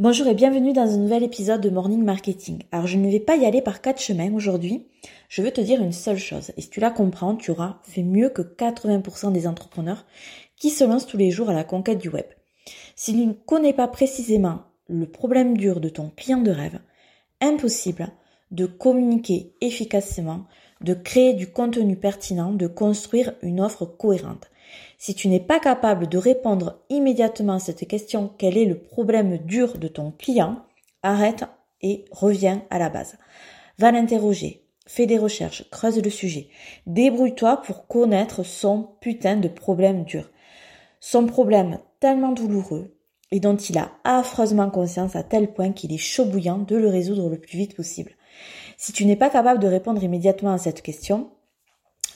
Bonjour et bienvenue dans un nouvel épisode de Morning Marketing. Alors je ne vais pas y aller par quatre chemins aujourd'hui, je veux te dire une seule chose. Et si tu la comprends, tu auras fait mieux que 80% des entrepreneurs qui se lancent tous les jours à la conquête du web. Si tu ne connais pas précisément le problème dur de ton client de rêve, impossible de communiquer efficacement, de créer du contenu pertinent, de construire une offre cohérente. Si tu n'es pas capable de répondre immédiatement à cette question, quel est le problème dur de ton client, arrête et reviens à la base. Va l'interroger, fais des recherches, creuse le sujet, débrouille-toi pour connaître son putain de problème dur. Son problème tellement douloureux et dont il a affreusement conscience à tel point qu'il est chaud bouillant de le résoudre le plus vite possible. Si tu n'es pas capable de répondre immédiatement à cette question,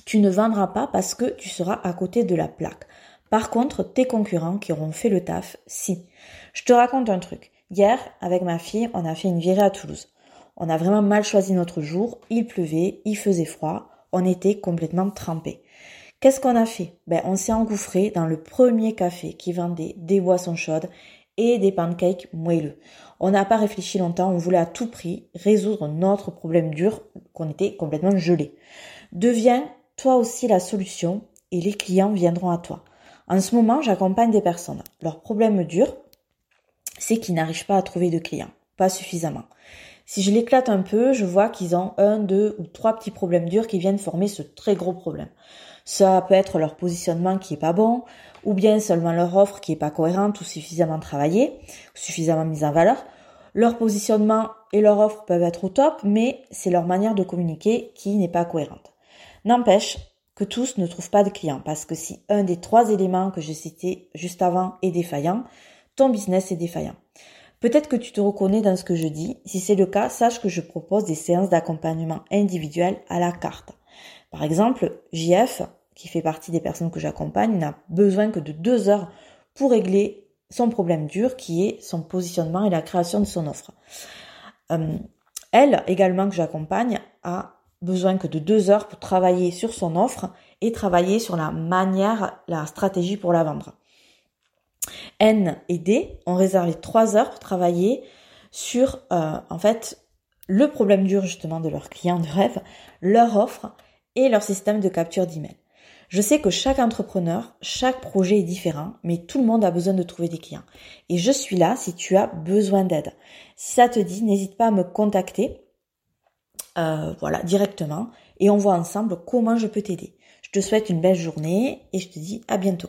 tu ne vendras pas parce que tu seras à côté de la plaque. Par contre, tes concurrents qui auront fait le taf, si. Je te raconte un truc. Hier, avec ma fille, on a fait une virée à Toulouse. On a vraiment mal choisi notre jour, il pleuvait, il faisait froid, on était complètement trempés. Qu'est-ce qu'on a fait? Ben, on s'est engouffré dans le premier café qui vendait des boissons chaudes et des pancakes moelleux. On n'a pas réfléchi longtemps, on voulait à tout prix résoudre notre problème dur, qu'on était complètement gelé. Deviens toi aussi la solution et les clients viendront à toi. En ce moment, j'accompagne des personnes. Leur problème dur, c'est qu'ils n'arrivent pas à trouver de clients, pas suffisamment. Si je l'éclate un peu, je vois qu'ils ont un, deux ou trois petits problèmes durs qui viennent former ce très gros problème. Ça peut être leur positionnement qui est pas bon, ou bien seulement leur offre qui est pas cohérente ou suffisamment travaillée, suffisamment mise en valeur. Leur positionnement et leur offre peuvent être au top, mais c'est leur manière de communiquer qui n'est pas cohérente. N'empêche que tous ne trouvent pas de clients parce que si un des trois éléments que j'ai cités juste avant est défaillant, ton business est défaillant. Peut-être que tu te reconnais dans ce que je dis. Si c'est le cas, sache que je propose des séances d'accompagnement individuel à la carte. Par exemple, JF, qui fait partie des personnes que j'accompagne, n'a besoin que de deux heures pour régler son problème dur qui est son positionnement et la création de son offre. Euh, elle, également que j'accompagne, a besoin que de deux heures pour travailler sur son offre et travailler sur la manière, la stratégie pour la vendre. N et D ont réservé trois heures pour travailler sur euh, en fait le problème dur justement de leurs clients de rêve, leur offre et leur système de capture d'email. Je sais que chaque entrepreneur, chaque projet est différent, mais tout le monde a besoin de trouver des clients. Et je suis là si tu as besoin d'aide. Si ça te dit, n'hésite pas à me contacter euh, voilà, directement, et on voit ensemble comment je peux t'aider. Je te souhaite une belle journée et je te dis à bientôt.